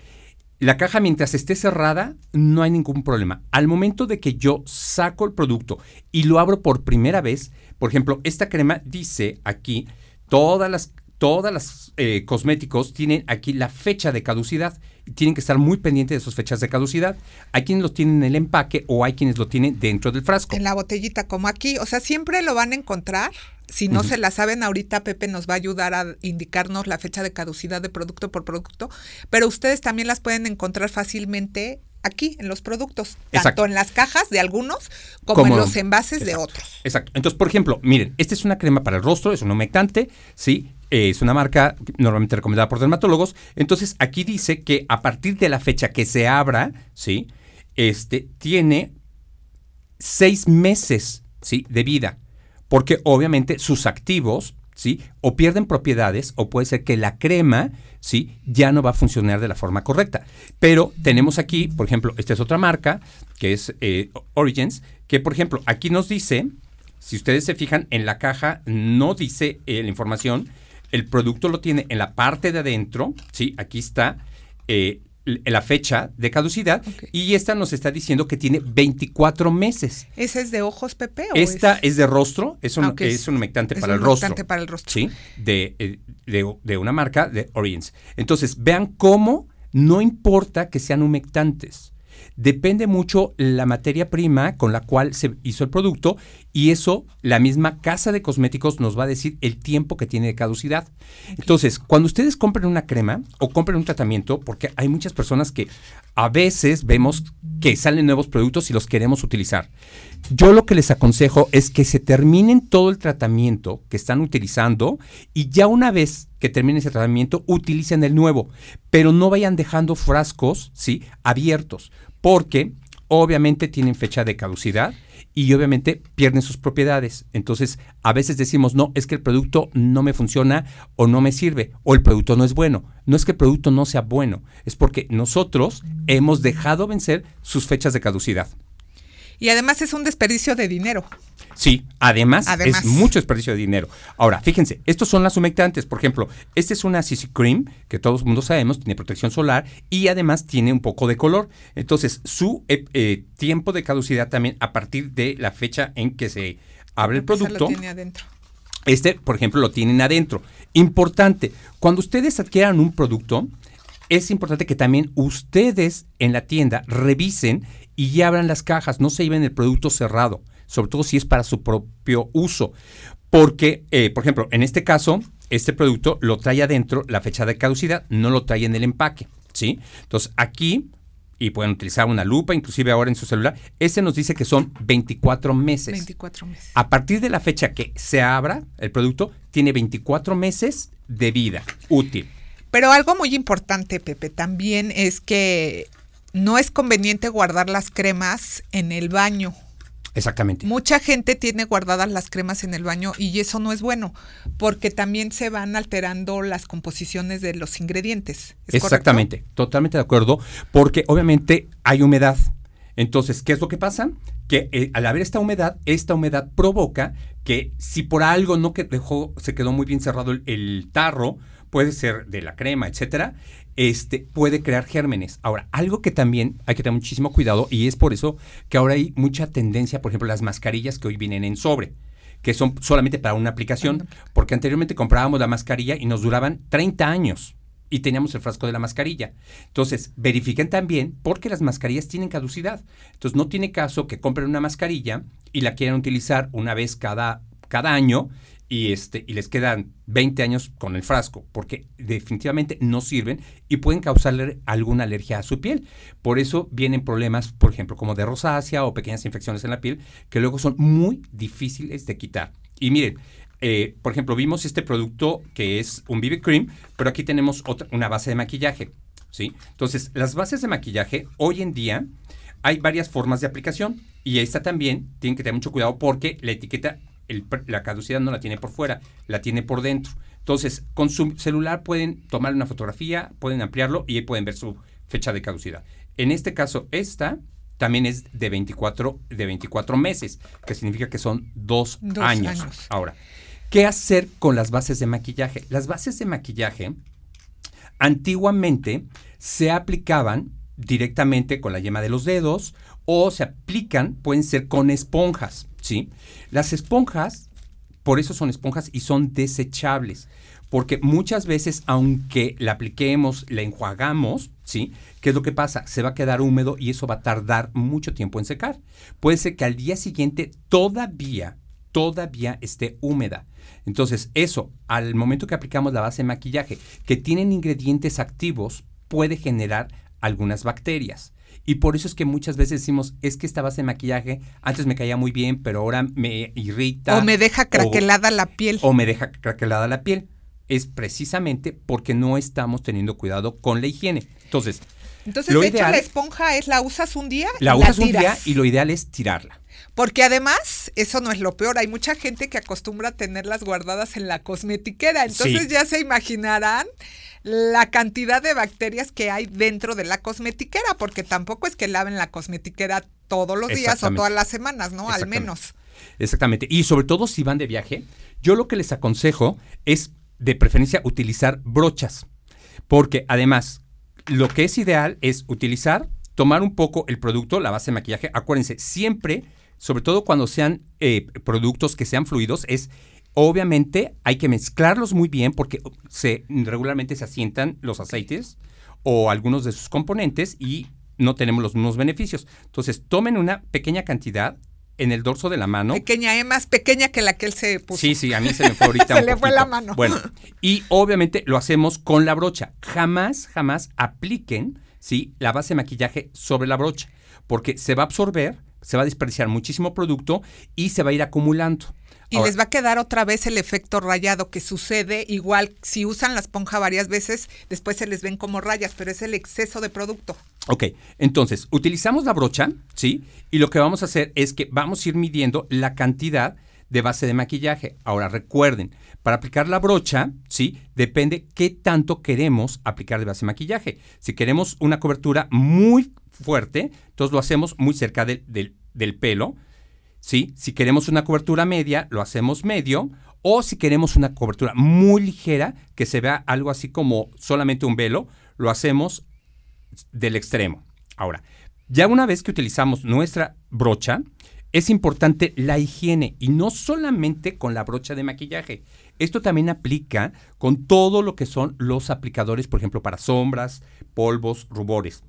la caja mientras esté cerrada, no hay ningún problema. Al momento de que yo saco el producto y lo abro por primera vez, por ejemplo, esta crema dice aquí, todas las todas las eh, cosméticos tienen aquí la fecha de caducidad y tienen que estar muy pendientes de sus fechas de caducidad. Hay quienes lo tienen en el empaque o hay quienes lo tienen dentro del frasco. En la botellita, como aquí. O sea, siempre lo van a encontrar. Si no se la saben ahorita, Pepe nos va a ayudar a indicarnos la fecha de caducidad de producto por producto. Pero ustedes también las pueden encontrar fácilmente aquí, en los productos. Tanto Exacto. en las cajas de algunos como, Como- en los envases de otros. Exacto. Entonces, por ejemplo, miren, esta es una crema para el rostro, es un humectante, ¿sí? Eh, es una marca normalmente recomendada por dermatólogos. Entonces, aquí dice que a partir de la fecha que se abra, ¿sí? Este tiene seis meses, ¿sí? De vida. Porque obviamente sus activos ¿sí? O pierden propiedades o puede ser que la crema, ¿sí? Ya no va a funcionar de la forma correcta. Pero tenemos aquí, por ejemplo, esta es otra marca, que es eh, Origins, que por ejemplo, aquí nos dice, si ustedes se fijan en la caja, no dice eh, la información, el producto lo tiene en la parte de adentro, ¿sí? Aquí está. Eh, la fecha de caducidad y esta nos está diciendo que tiene 24 meses. ¿Esa es de ojos, Pepe? esta es? de rostro, es un, ah, es un humectante para el rostro. para el rostro. Sí, de, eh, de, de, una marca de Orients. Entonces, vean cómo no importa que sean humectantes depende mucho la materia prima con la cual se hizo el producto y eso la misma casa de cosméticos nos va a decir el tiempo que tiene de caducidad. Entonces, cuando ustedes compren una crema o compren un tratamiento, porque hay muchas personas que a veces vemos que salen nuevos productos y los queremos utilizar. Yo lo que les aconsejo es que se terminen todo el tratamiento que están utilizando y ya una vez que terminen ese tratamiento utilicen el nuevo, pero no vayan dejando frascos, ¿sí? abiertos, porque obviamente tienen fecha de caducidad y obviamente pierden sus propiedades. Entonces, a veces decimos, no, es que el producto no me funciona o no me sirve o el producto no es bueno. No es que el producto no sea bueno, es porque nosotros hemos dejado vencer sus fechas de caducidad. Y además es un desperdicio de dinero. Sí, además, es mucho desperdicio de dinero. Ahora, fíjense, estos son las humectantes. Por ejemplo, este es una CC Cream, que todos el mundo sabemos, tiene protección solar y además tiene un poco de color. Entonces, su eh, eh, tiempo de caducidad también a partir de la fecha en que se abre el producto. Lo tiene adentro. Este, por ejemplo, lo tienen adentro. Importante, cuando ustedes adquieran un producto, es importante que también ustedes en la tienda revisen y ya abran las cajas, no se lleven el producto cerrado, sobre todo si es para su propio uso. Porque, eh, por ejemplo, en este caso, este producto lo trae adentro la fecha de caducidad, no lo trae en el empaque, ¿sí? Entonces, aquí, y pueden utilizar una lupa, inclusive ahora en su celular, este nos dice que son 24 meses. 24 meses. A partir de la fecha que se abra el producto, tiene 24 meses de vida útil. Pero algo muy importante, Pepe, también es que no es conveniente guardar las cremas en el baño. Exactamente. Mucha gente tiene guardadas las cremas en el baño y eso no es bueno, porque también se van alterando las composiciones de los ingredientes. Exactamente, totalmente de acuerdo, porque obviamente hay humedad. Entonces, ¿qué es lo que pasa? Que eh, al haber esta humedad, esta humedad provoca que si por algo no que dejó, se quedó muy bien cerrado el tarro, puede ser de la crema, etcétera, este, puede crear gérmenes. Ahora, algo que también hay que tener muchísimo cuidado y es por eso que ahora hay mucha tendencia, por ejemplo, las mascarillas que hoy vienen en sobre, que son solamente para una aplicación, porque anteriormente comprábamos la mascarilla y nos duraban 30 años y teníamos el frasco de la mascarilla. Entonces, verifiquen también porque las mascarillas tienen caducidad. Entonces, no tiene caso que compren una mascarilla y la quieran utilizar una vez cada, cada año y, este, y les quedan 20 años con el frasco, porque definitivamente no sirven y pueden causarle alguna alergia a su piel. Por eso vienen problemas, por ejemplo, como de rosácea o pequeñas infecciones en la piel, que luego son muy difíciles de quitar. Y miren, eh, por ejemplo, vimos este producto que es un BB Cream, pero aquí tenemos otra, una base de maquillaje. ¿sí? Entonces, las bases de maquillaje hoy en día hay varias formas de aplicación y esta también tienen que tener mucho cuidado porque la etiqueta la caducidad no la tiene por fuera, la tiene por dentro. Entonces, con su celular pueden tomar una fotografía, pueden ampliarlo y ahí pueden ver su fecha de caducidad. En este caso, esta también es de 24, de 24 meses, que significa que son dos, años. años. Ahora, ¿qué hacer con las bases de maquillaje? Las bases de maquillaje antiguamente se aplicaban directamente con la yema de los dedos o se aplican, pueden ser con esponjas. ¿sí? Las esponjas, por eso son esponjas y son desechables, porque muchas veces, aunque la apliquemos, la enjuagamos, ¿sí? ¿Qué es lo que pasa? Se va a quedar húmedo y eso va a tardar mucho tiempo en secar. Puede ser que al día siguiente todavía, todavía esté húmeda. Entonces, eso, al momento que aplicamos la base de maquillaje, que tienen ingredientes activos, puede generar algunas bacterias. Y por eso es que muchas veces decimos, es que esta base de maquillaje antes me caía muy bien, pero ahora me irrita. O me deja craquelada la piel. O me deja craquelada la piel. Es precisamente porque no estamos teniendo cuidado con la higiene. Entonces, entonces, de hecho, la esponja es la usas un día la usas un día y lo ideal es tirarla. Porque además, eso no es lo peor, hay mucha gente que acostumbra a tenerlas guardadas en la cosmetiquera, entonces Sí. ya se imaginarán la cantidad de bacterias que hay dentro de la cosmetiquera, porque tampoco es que laven la cosmetiquera todos los días o todas las semanas, ¿no? Al menos. Exactamente. Y sobre todo si van de viaje, yo lo que les aconsejo es de preferencia utilizar brochas. Porque además, lo que es ideal es utilizar, tomar un poco el producto, la base de maquillaje. Acuérdense, siempre, sobre todo cuando sean eh, productos que sean fluidos, es obviamente hay que mezclarlos muy bien porque se regularmente se asientan los aceites o algunos de sus componentes y no tenemos los mismos beneficios. Entonces, tomen una pequeña cantidad en el dorso de la mano. Pequeña, es más pequeña que la que él se puso. Sí, sí, a mí se me fue ahorita. Se un le fue la mano. Bueno, y obviamente lo hacemos con la brocha. Jamás, jamás apliquen, ¿sí? La base de maquillaje sobre la brocha, porque se va a absorber, se va a desperdiciar muchísimo producto y se va a ir acumulando. Y Ahora, les va a quedar otra vez el efecto rayado que sucede igual si usan la esponja varias veces, después se les ven como rayas, pero es el exceso de producto. Ok, entonces, utilizamos la brocha, ¿sí? Y lo que vamos a hacer es que vamos a ir midiendo la cantidad de base de maquillaje. Ahora, recuerden, para aplicar la brocha, ¿sí? Depende qué tanto queremos aplicar de base de maquillaje. Si queremos una cobertura muy fuerte, entonces lo hacemos muy cerca del- del- del pelo, Si queremos una cobertura media, lo hacemos medio. O si queremos una cobertura muy ligera, que se vea algo así como solamente un velo, lo hacemos del extremo. Ahora, ya una vez que utilizamos nuestra brocha, es importante la higiene y no solamente con la brocha de maquillaje. Esto también aplica con todo lo que son los aplicadores, por ejemplo, para sombras, polvos, rubores.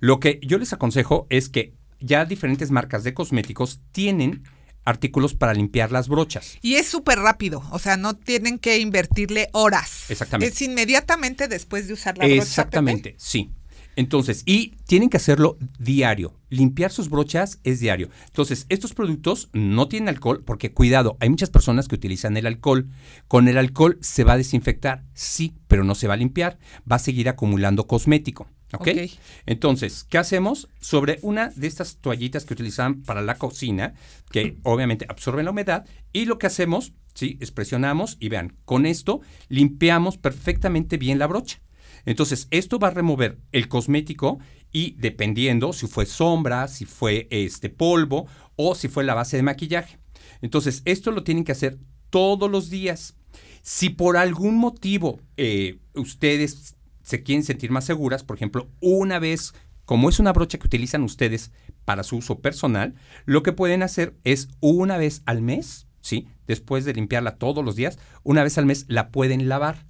Lo que yo les aconsejo es que ya diferentes marcas de cosméticos tienen artículos para limpiar las brochas. Y es súper rápido, o sea, no tienen que invertirle horas. Exactamente. Es inmediatamente después de usar la brocha. Exactamente, sí. Entonces, y tienen que hacerlo diario. Limpiar sus brochas es diario. Entonces, estos productos no tienen alcohol porque, cuidado, hay muchas personas que utilizan el alcohol. Con el alcohol se va a desinfectar, sí, pero no se va a limpiar. Va a seguir acumulando cosmético. ¿Ok? Ok. Entonces, ¿qué hacemos? Sobre una de estas toallitas que utilizan para la cocina, que obviamente absorben la humedad, y lo que hacemos, sí, es presionamos y vean, con esto limpiamos perfectamente bien la brocha. Entonces, esto va a remover el cosmético y dependiendo si fue sombra, si fue este polvo o si fue la base de maquillaje. Entonces, esto lo tienen que hacer todos los días. Si por algún motivo eh, ustedes se quieren sentir más seguras, por ejemplo, una vez, como es una brocha que utilizan ustedes para su uso personal, lo que pueden hacer es una vez al mes, ¿sí? Después de limpiarla todos los días, una vez al mes la pueden lavar.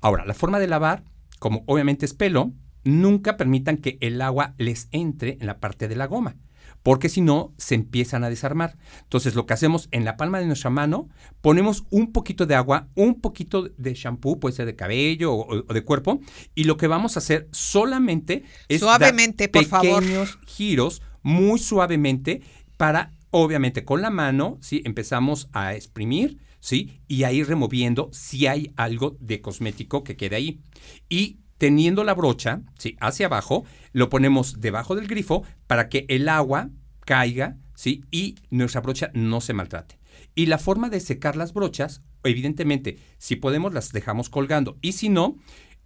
Ahora, la forma de lavar, como obviamente es pelo, nunca permitan que el agua les entre en la parte de la goma, porque si no, se empiezan a desarmar. Entonces, lo que hacemos en la palma de nuestra mano, ponemos un poquito de agua, un poquito de shampoo, puede ser de cabello o, o de cuerpo, y lo que vamos a hacer solamente es dar Suavemente, favor. pequeños giros, muy suavemente, para, obviamente, con la mano, ¿sí? Empezamos a exprimir, ¿sí? Y a ir removiendo si hay algo de cosmético que quede ahí. Y teniendo la brocha, ¿sí? Hacia abajo, lo ponemos debajo del grifo para que el agua caiga, ¿sí? Y nuestra brocha no se maltrate. Y la forma de secar las brochas, evidentemente, si podemos las dejamos colgando. Y si no,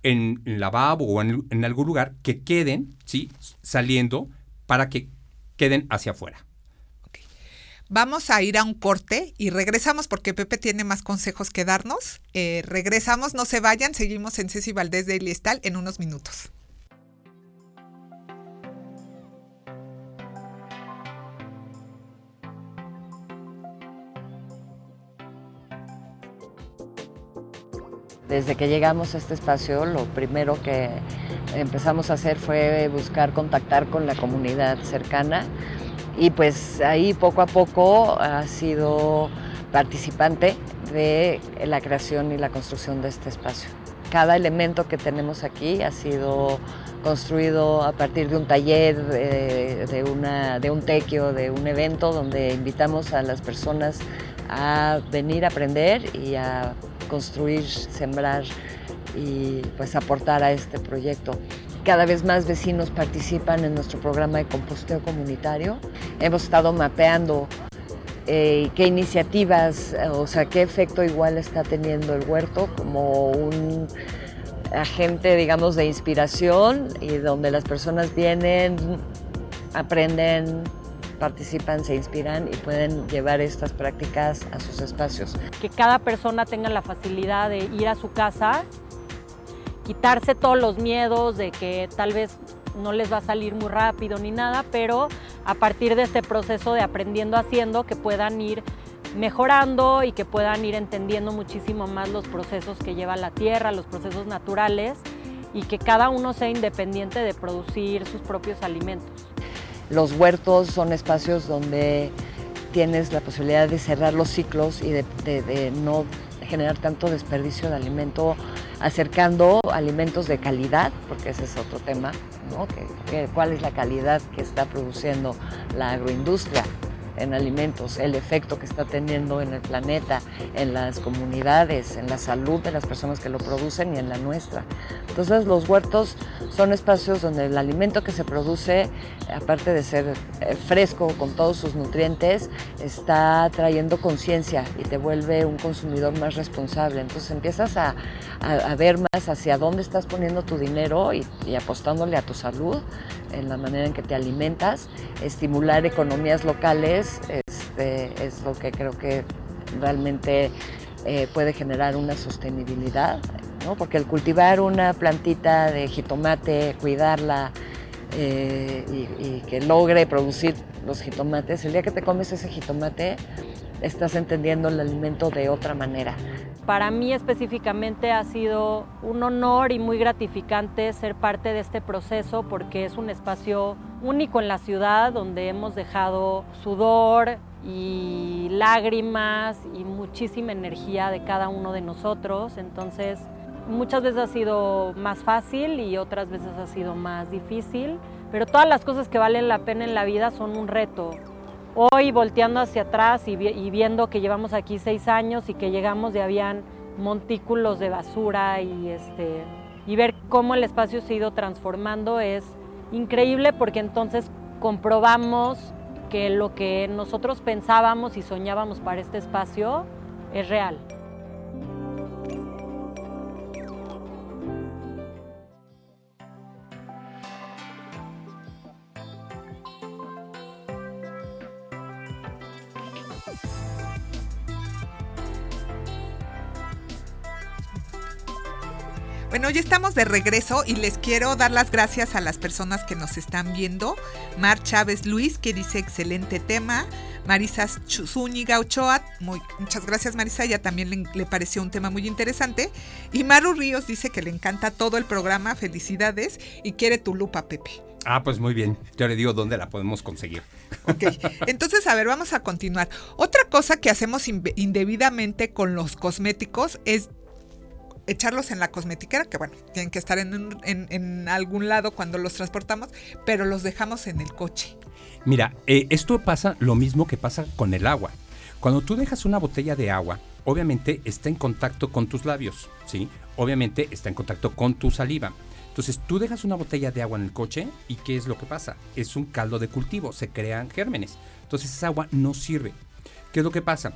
en lavabo o en, en algún lugar que queden, ¿sí? Saliendo para que queden hacia afuera. Vamos a ir a un corte y regresamos porque Pepe tiene más consejos que darnos. Eh, regresamos, no se vayan, seguimos en Ceci Valdés de Iliestal en unos minutos. Desde que llegamos a este espacio, lo primero que empezamos a hacer fue buscar contactar con la comunidad cercana y pues ahí poco a poco ha sido participante de la creación y la construcción de este espacio. Cada elemento que tenemos aquí ha sido construido a partir de un taller, de, de, una, de un tequio, de un evento donde invitamos a las personas a venir a aprender y a construir, sembrar y pues aportar a este proyecto. Cada vez más vecinos participan en nuestro programa de composteo comunitario. hemos estado mapeando eh, qué iniciativas, o sea, qué efecto igual está teniendo el huerto como un agente, digamos, de inspiración y donde las personas vienen, aprenden, participan, se inspiran y pueden llevar estas prácticas a sus espacios. Que cada persona tenga la facilidad de ir a su casa, quitarse todos los miedos de que tal vez no les va a salir muy rápido ni nada, pero a partir de este proceso de aprendiendo haciendo, que puedan ir mejorando y que puedan ir entendiendo muchísimo más los procesos que lleva la tierra, los procesos naturales y que cada uno sea independiente de producir sus propios alimentos. Los huertos son espacios donde tienes la posibilidad de cerrar los ciclos y de, no generar tanto desperdicio de alimento, acercando alimentos de calidad, porque ese es otro tema, ¿no? ¿Cuál es la calidad que está produciendo la agroindustria? En alimentos, el efecto que está teniendo en el planeta, en las comunidades, en la salud de las personas que lo producen y en la nuestra. Entonces los huertos son espacios donde el alimento que se produce, aparte de ser eh, fresco con todos sus nutrientes, está trayendo conciencia y te vuelve un consumidor más responsable. Entonces empiezas a, ver más hacia dónde estás poniendo tu dinero y apostándole a tu salud en la manera en que te alimentas, estimular economías locales este, es lo que creo que realmente eh, puede generar una sostenibilidad, ¿no? porque el cultivar una plantita de jitomate, cuidarla eh, y, y que logre producir los jitomates, el día que te comes ese jitomate estás entendiendo el alimento de otra manera. Para mí específicamente ha sido un honor y muy gratificante ser parte de este proceso porque es un espacio único en la ciudad donde hemos dejado sudor y lágrimas y muchísima energía de cada uno de nosotros. Entonces, muchas veces ha sido más fácil y otras veces ha sido más difícil, pero todas las cosas que valen la pena en la vida son un reto. Hoy volteando hacia atrás y, viendo que llevamos aquí seis años y que llegamos y habían montículos de basura y, este, y ver cómo el espacio se ha ido transformando es increíble porque entonces comprobamos que lo que nosotros pensábamos y soñábamos para este espacio es real. Bueno, hoy estamos de regreso y les quiero dar las gracias a las personas que nos están viendo. Mar Chávez Luis, que dice excelente tema. Marisa Zúñiga Ochoa, muy, muchas gracias Marisa, ya también le, pareció un tema muy interesante. Y Maru Ríos dice que le encanta todo el programa, felicidades, y quiere tu lupa, Pepe. Ah, pues muy bien. Yo le digo dónde la podemos conseguir. Ok, entonces a ver, vamos a continuar. Otra cosa que hacemos indebidamente con los cosméticos es echarlos en la cosmetiquera, que bueno, tienen que estar en, algún lado cuando los transportamos, pero los dejamos en el coche. Mira, eh, esto pasa lo mismo que pasa con el agua. Cuando tú dejas una botella de agua, obviamente está en contacto con tus labios, ¿sí? Obviamente está en contacto con tu saliva. Entonces tú dejas una botella de agua en el coche y ¿qué es lo que pasa? Es un caldo de cultivo, se crean gérmenes. Entonces esa agua no sirve. ¿Qué es lo que pasa?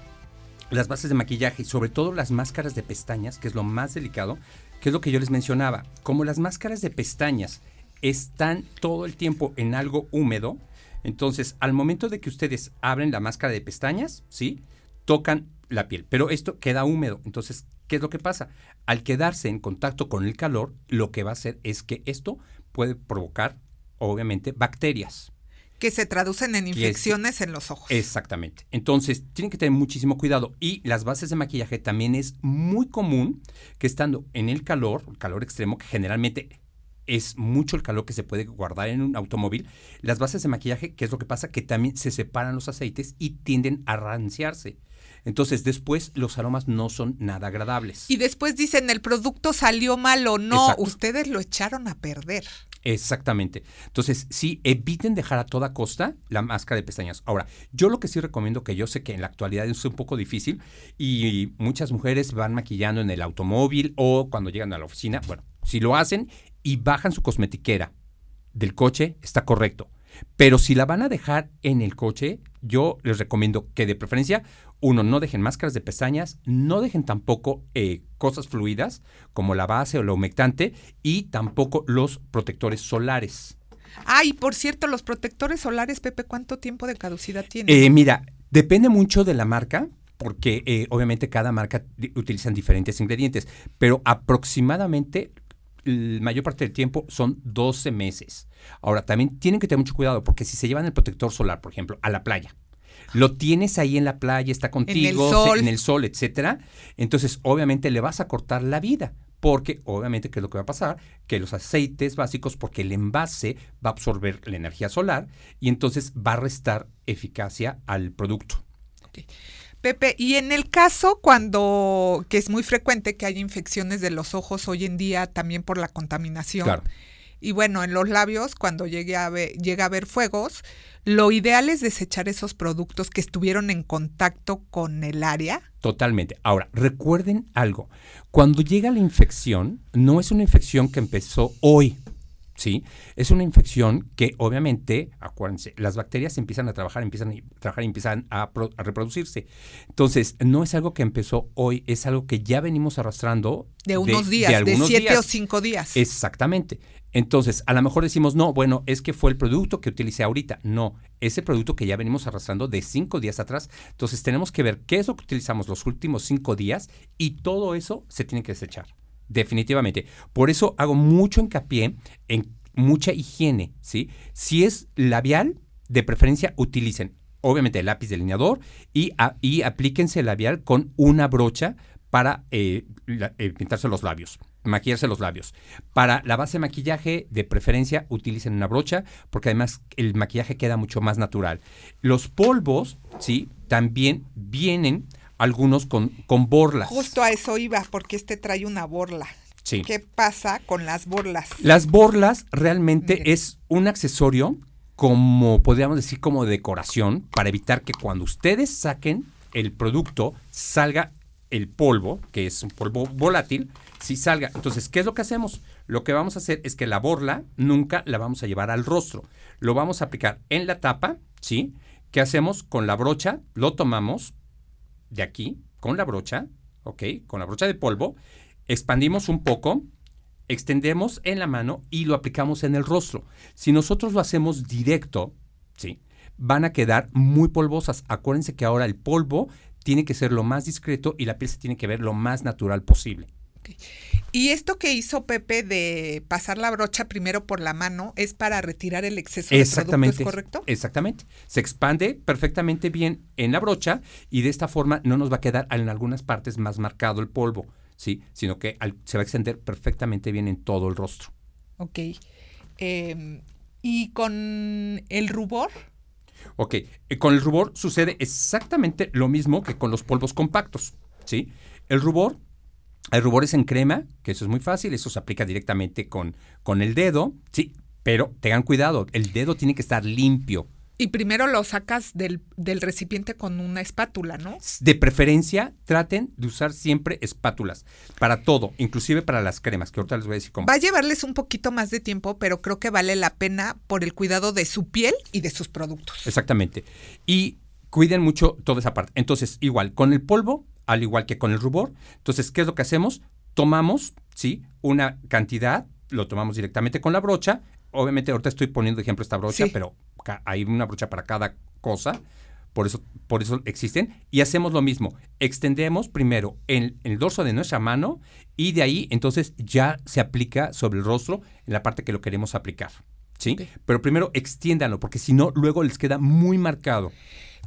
Las bases de maquillaje y sobre todo las máscaras de pestañas, que es lo más delicado, que es lo que yo les mencionaba. Como las máscaras de pestañas están todo el tiempo en algo húmedo, entonces al momento de que ustedes abren la máscara de pestañas, ¿sí? Tocan la piel, pero esto queda húmedo. Entonces, ¿qué es lo que pasa? Al quedarse en contacto con el calor, lo que va a hacer es que esto puede provocar, obviamente, bacterias. Que se traducen en infecciones en los ojos. Exactamente. Entonces, tienen que tener muchísimo cuidado. Y las bases de maquillaje también es muy común que estando en el calor, calor extremo, que generalmente es mucho el calor que se puede guardar en un automóvil, las bases de maquillaje, ¿qué es lo que pasa? Que también se separan los aceites y tienden a ranciarse. Entonces después los aromas no son nada agradables. Y después dicen el producto salió mal o no, ustedes lo echaron a perder. Exactamente. Entonces, sí, eviten dejar a toda costa la máscara de pestañas. Ahora, yo lo que sí recomiendo, que yo sé que en la actualidad es un poco difícil y muchas mujeres van maquillando en el automóvil o cuando llegan a la oficina, bueno, si lo hacen y bajan su cosmetiquera del coche, está correcto. Pero si la van a dejar en el coche, yo les recomiendo que de preferencia, uno, no dejen máscaras de pestañas, no dejen tampoco eh, cosas fluidas como la base o la humectante y tampoco los protectores solares. Ay, por cierto, los protectores solares, Pepe, ¿cuánto tiempo de caducidad tienen? Eh, mira, depende mucho de la marca, porque eh, obviamente cada marca utilizan diferentes ingredientes, pero aproximadamente la mayor parte del tiempo son 12 meses. Ahora, también tienen que tener mucho cuidado, porque si se llevan el protector solar, por ejemplo, a la playa, lo tienes ahí en la playa, está contigo, sol. en el sol, etcétera, entonces obviamente le vas a cortar la vida. Porque obviamente, ¿qué es lo que va a pasar? Que los aceites básicos, porque el envase va a absorber la energía solar y entonces va a restar eficacia al producto. Pepe, y en el caso cuando, que es muy frecuente que haya infecciones de los ojos hoy en día también por la contaminación. Claro. Y bueno, en los labios, cuando llegue a ver- llega a haber fuegos, lo ideal es desechar esos productos que estuvieron en contacto con el área. Totalmente. Ahora, recuerden algo. Cuando llega la infección, no es una infección que empezó hoy. ¿Sí? Es una infección que obviamente, acuérdense, las bacterias empiezan a trabajar, empiezan a trabajar y empiezan a, pro- a reproducirse. Entonces, no es algo que empezó hoy, es algo que ya venimos arrastrando De unos días, de, algunos siete días. o cinco días. Exactamente. Entonces, a lo mejor decimos, no, bueno, es que fue el producto que utilicé ahorita. No, ese producto que ya venimos arrastrando de cinco días atrás. Entonces, tenemos que ver qué es lo que utilizamos los últimos cinco días y todo eso se tiene que desechar. Definitivamente. Por eso hago mucho hincapié en mucha higiene, ¿sí? Si es labial, de preferencia utilicen, obviamente, el lápiz delineador y, y aplíquense el labial con una brocha para eh, eh, pintarse los labios, maquillarse los labios. Para la base de maquillaje, de preferencia, utilicen una brocha, porque además el maquillaje queda mucho más natural. Los polvos, ¿sí? También vienen algunos con, con borlas. Justo a eso iba, porque este trae una borla. Sí. ¿Qué pasa con las borlas? Las borlas realmente Miren. es un accesorio como podríamos decir como decoración para evitar que cuando ustedes saquen el producto salga el polvo, que es un polvo volátil, si salga. Entonces, ¿qué es lo que hacemos? Lo que vamos a hacer es que la borla nunca la vamos a llevar al rostro. Lo vamos a aplicar en la tapa, ¿sí? ¿Qué hacemos? Con la brocha, lo tomamos de aquí, con la brocha, ¿ok? Con la brocha de polvo, expandimos un poco, extendemos en la mano y lo aplicamos en el rostro. Si nosotros lo hacemos directo, ¿sí? Van a quedar muy polvosas. Acuérdense que ahora el polvo tiene que ser lo más discreto y la piel se tiene que ver lo más natural posible. Y esto que hizo Pepe de pasar la brocha primero por la mano es para retirar el exceso de producto, Exactamente. ¿es correcto? Exactamente. Se expande perfectamente bien en la brocha y de esta forma no nos va a quedar en algunas partes más marcado el polvo, ¿sí? Sino que al- se va a extender perfectamente bien en todo el rostro. Ok. Eh, y con el rubor, Ok, eh, con el rubor sucede exactamente lo mismo que con los polvos compactos, ¿sí? El rubor, el rubor es en crema, que eso es muy fácil, eso se aplica directamente con, con el dedo, ¿sí? Pero tengan cuidado, el dedo tiene que estar limpio. y primero lo sacas del, del recipiente con una espátula, ¿no? De preferencia, traten de usar siempre espátulas para todo, inclusive para las cremas, que ahorita les voy a decir cómo. Va a llevarles un poquito más de tiempo, pero creo que vale la pena por el cuidado de su piel y de sus productos. Exactamente. Y cuiden mucho toda esa parte. Entonces, igual, con el polvo, al igual que con el rubor, entonces, ¿qué es lo que hacemos? Tomamos, ¿sí? Una cantidad, lo tomamos directamente con la brocha. Obviamente, ahorita estoy poniendo de ejemplo esta brocha, Sí. pero hay una brocha para cada cosa. Por eso, por eso existen. Y hacemos lo mismo. Extendemos primero en, en el dorso de nuestra mano y de ahí entonces ya se aplica sobre el rostro en la parte que lo queremos aplicar. ¿Sí? Pero primero extiéndanlo, porque si no, luego les queda muy marcado.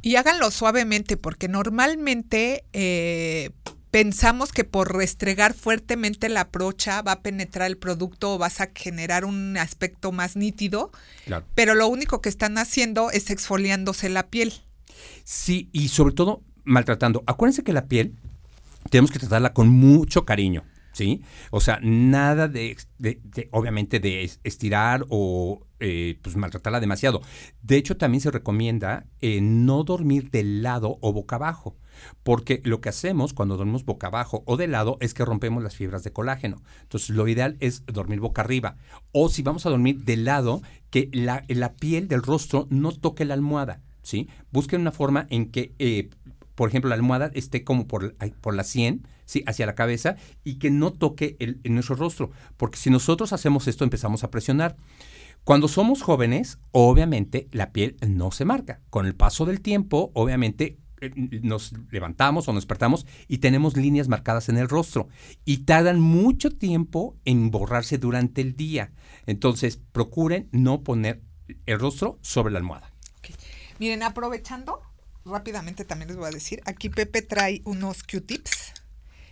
Y háganlo suavemente, porque normalmente eh, pensamos que por restregar fuertemente la brocha va a penetrar el producto o vas a generar un aspecto más nítido, Claro. pero lo único que están haciendo es exfoliándose la piel. Sí, y sobre todo maltratando. Acuérdense que la piel tenemos que tratarla con mucho cariño, ¿sí? O sea, nada de, de- de- obviamente, de es- estirar o eh, pues maltratarla demasiado. De hecho, también se recomienda eh, no dormir de lado o boca abajo, porque lo que hacemos cuando dormimos boca abajo o de lado es que rompemos las fibras de colágeno. Entonces, lo ideal es dormir boca arriba. O si vamos a dormir de lado, que la, la piel del rostro no toque la almohada. ¿sí? Busquen una forma en que, eh, por ejemplo, la almohada esté como por, por la sien, ¿sí? hacia la cabeza, y que no toque el, nuestro rostro. Porque si nosotros hacemos esto, empezamos a presionar. Cuando somos jóvenes, obviamente la piel no se marca. Con el paso del tiempo, obviamente eh, nos levantamos o nos despertamos y tenemos líneas marcadas en el rostro y tardan mucho tiempo en borrarse durante el día. Entonces, procuren no poner el rostro sobre la almohada. Miren, aprovechando, rápidamente también les voy a decir, aquí Pepe trae unos Q-tips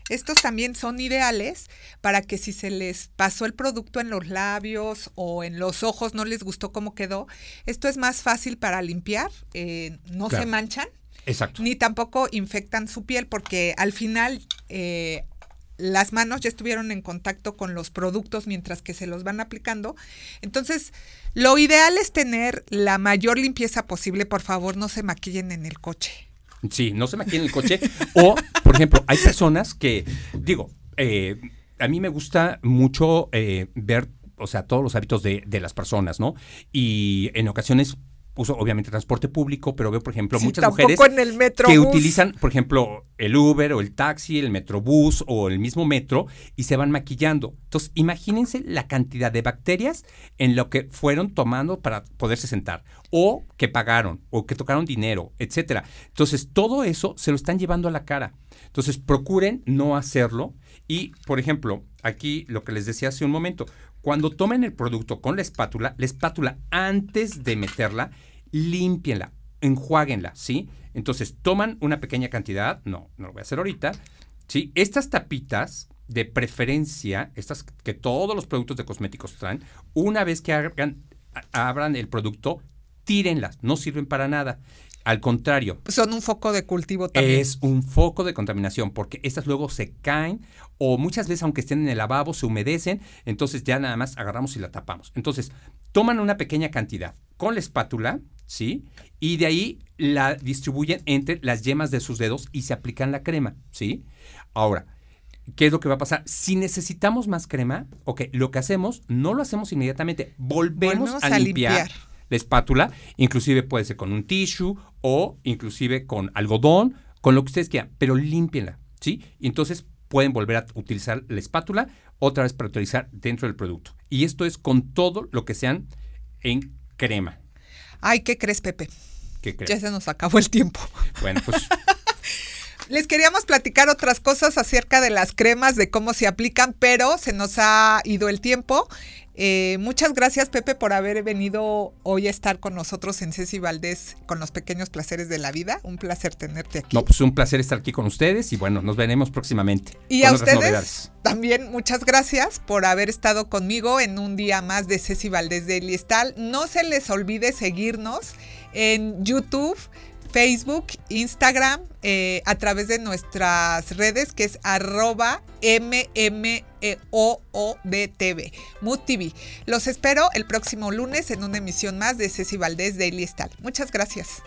estos también son ideales para que si se les pasó el producto en los labios o en los ojos, no les gustó cómo quedó, esto es más fácil para limpiar, eh, no se manchan. Exacto. Ni tampoco infectan su piel porque al final eh, las manos ya estuvieron en contacto con los productos mientras que se los van aplicando. Entonces, lo ideal es tener la mayor limpieza posible. Por favor, no se maquillen en el coche. Sí, no se maquillen el coche. o, por ejemplo, hay personas que, digo, eh, a mí me gusta mucho eh, ver, o sea, todos los hábitos de, de las personas, ¿no? Y en ocasiones uso obviamente transporte público, pero veo, por ejemplo, muchas mujeres que utilizan, por ejemplo, el Uber o el taxi, el Metrobús o el mismo metro y se van maquillando. Entonces, imagínense la cantidad de bacterias en lo que fueron tomando para poderse sentar o que pagaron o que tocaron dinero, etcétera. Entonces, todo eso se lo están llevando a la cara. Entonces, procuren no hacerlo y, por ejemplo, aquí lo que les decía hace un momento, cuando tomen el producto con la espátula, la espátula antes de meterla, límpienla, enjuáguenla, ¿sí? Entonces toman una pequeña cantidad, no, no lo voy a hacer ahorita, ¿sí? Estas tapitas, de preferencia, estas que todos los productos de cosméticos traen, una vez que abran el producto, tírenlas, no sirven para nada. Al contrario. Son un foco de cultivo también. Es un foco de contaminación, porque estas luego se caen o muchas veces, aunque estén en el lavabo, se humedecen, entonces ya nada más agarramos y la tapamos. Entonces, toman una pequeña cantidad con la espátula, ¿sí? Y de ahí la distribuyen entre las yemas de sus dedos y se aplican la crema, ¿sí? Ahora, ¿qué es lo que va a pasar? Si necesitamos más crema, ok, lo que hacemos, no lo hacemos inmediatamente, volvemos, a, limpiar la espátula, inclusive puede ser con un tissue o inclusive con algodón, con lo que ustedes quieran, pero límpienla, ¿sí? Y entonces pueden volver a utilizar la espátula otra vez para utilizar dentro del producto. Y esto es con todo lo que sean en crema. Ay, ¿qué crees, Pepe? ¿Qué crees? Ya se nos acabó el tiempo. Bueno, pues Les queríamos platicar otras cosas acerca de las cremas, de cómo se aplican, pero se nos ha ido el tiempo. Eh, muchas gracias, Pepe, por haber venido hoy a estar con nosotros en Ceci Valdés con los pequeños placeres de la vida. Un placer tenerte aquí. No, pues un placer estar aquí con ustedes y bueno, nos veremos próximamente. Y a ustedes también muchas gracias por haber estado conmigo en un día más de Ceci Valdés de Eliestal. No se les olvide seguirnos en YouTube Facebook, Instagram, eh, a través de nuestras redes que es arroba MMOODTV, Mood TV. Los espero el próximo lunes en una emisión más de Ceci Valdés Daily Style. Muchas gracias.